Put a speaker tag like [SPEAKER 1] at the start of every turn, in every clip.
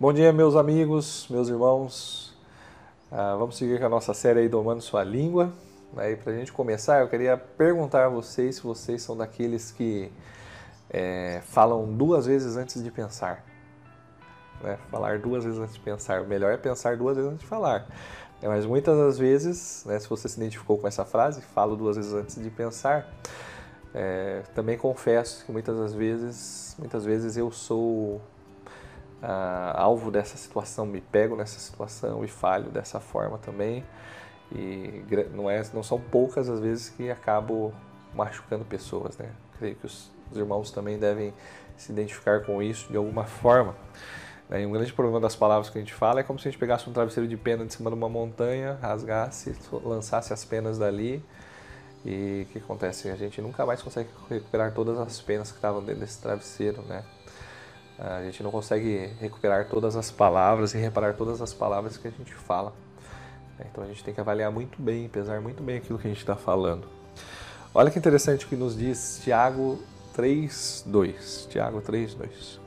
[SPEAKER 1] Bom dia, meus amigos, meus irmãos. Ah, vamos seguir com a nossa série aí Domando Sua Língua. Aí, para a gente começar, eu queria perguntar a vocês se vocês são daqueles que é, falam duas vezes antes de pensar. Né? Falar duas vezes antes de pensar. O melhor é pensar duas vezes antes de falar. É, mas muitas das vezes, né, se você se identificou com essa frase, falo duas vezes antes de pensar, é, também confesso que muitas das vezes, muitas vezes eu sou ah, alvo dessa situação, me pego nessa situação e falho dessa forma também. E não, é, não são poucas as vezes que acabo machucando pessoas, né? Creio que os, os irmãos também devem se identificar com isso de alguma forma. Né? E um grande problema das palavras que a gente fala é como se a gente pegasse um travesseiro de pena de cima de uma montanha, rasgasse, lançasse as penas dali. E o que acontece? A gente nunca mais consegue recuperar todas as penas que estavam dentro desse travesseiro, né? A gente não consegue recuperar todas as palavras e reparar todas as palavras que a gente fala. Né? Então a gente tem que avaliar muito bem, pesar muito bem aquilo que a gente está falando. Olha que interessante o que nos diz Tiago 3:2. Tiago 3:2.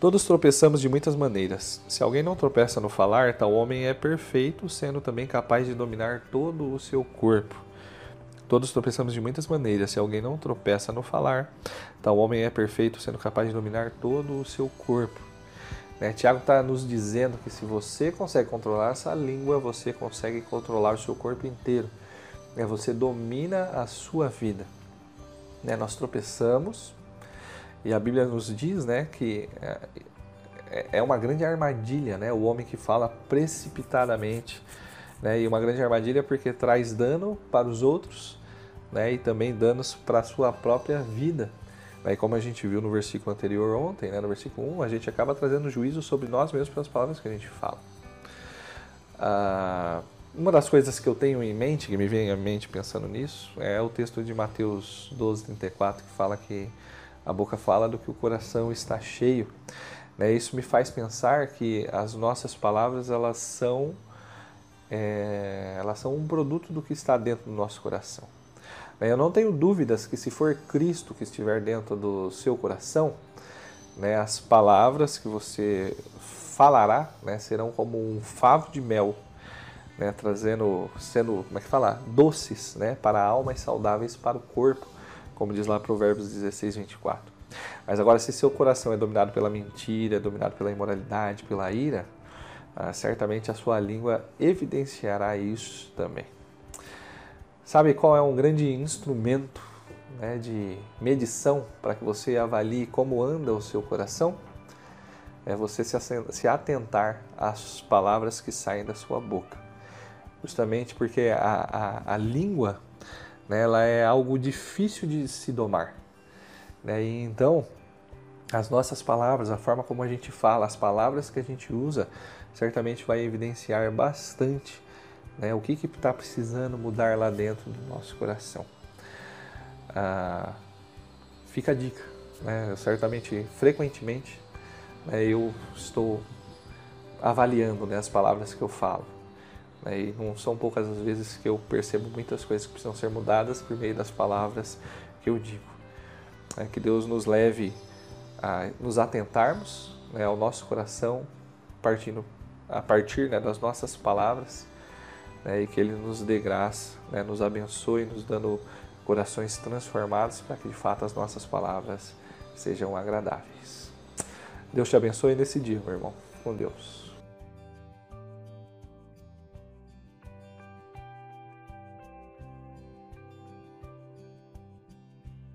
[SPEAKER 1] Todos tropeçamos de muitas maneiras. Se alguém não tropeça no falar, tal homem é perfeito, sendo também capaz de dominar todo o seu corpo. Todos tropeçamos de muitas maneiras. Se alguém não tropeça no falar, tal homem é perfeito, sendo capaz de dominar todo o seu corpo. Né? Tiago está nos dizendo que se você consegue controlar essa língua, você consegue controlar o seu corpo inteiro. Né? Você domina a sua vida. Né? Nós tropeçamos e a Bíblia nos diz né, que é, é, é uma grande armadilha né? o homem que fala precipitadamente né? E uma grande armadilha porque traz dano para os outros né? e também danos para a sua própria vida. E como a gente viu no versículo anterior ontem, né? no versículo 1, a gente acaba trazendo juízo sobre nós mesmos pelas palavras que a gente fala. Ah, uma das coisas que eu tenho em mente, que me vem à mente pensando nisso, é o texto de Mateus 12, 34, que fala que a boca fala do que o coração está cheio. Né? Isso me faz pensar que as nossas palavras elas são é, elas são um produto do que está dentro do nosso coração. Né, eu não tenho dúvidas que se for Cristo que estiver dentro do seu coração, né, as palavras que você falará né, serão como um favo de mel, né, trazendo, sendo, como é que fala, doces né, para a alma e saudáveis para o corpo, como diz lá Provérbios 16, 24. Mas agora, se seu coração é dominado pela mentira, é dominado pela imoralidade, pela ira, ah, certamente a sua língua evidenciará isso também. Sabe qual é um grande instrumento né, de medição para que você avalie como anda o seu coração? É você se atentar às palavras que saem da sua boca. Justamente porque a, a, a língua né, ela é algo difícil de se domar. Né? E então, as nossas palavras, a forma como a gente fala, as palavras que a gente usa, certamente vai evidenciar bastante né, o que está precisando mudar lá dentro do nosso coração. Ah, fica a dica, né, certamente, frequentemente, né, eu estou avaliando né, as palavras que eu falo. Né, e não são poucas as vezes que eu percebo muitas coisas que precisam ser mudadas por meio das palavras que eu digo. É, que Deus nos leve a nos atentarmos né, ao nosso coração, partindo a partir né, das nossas palavras né, e que Ele nos dê graça, né, nos abençoe, nos dando corações transformados para que de fato as nossas palavras sejam agradáveis. Deus te abençoe nesse dia, meu irmão. Com Deus.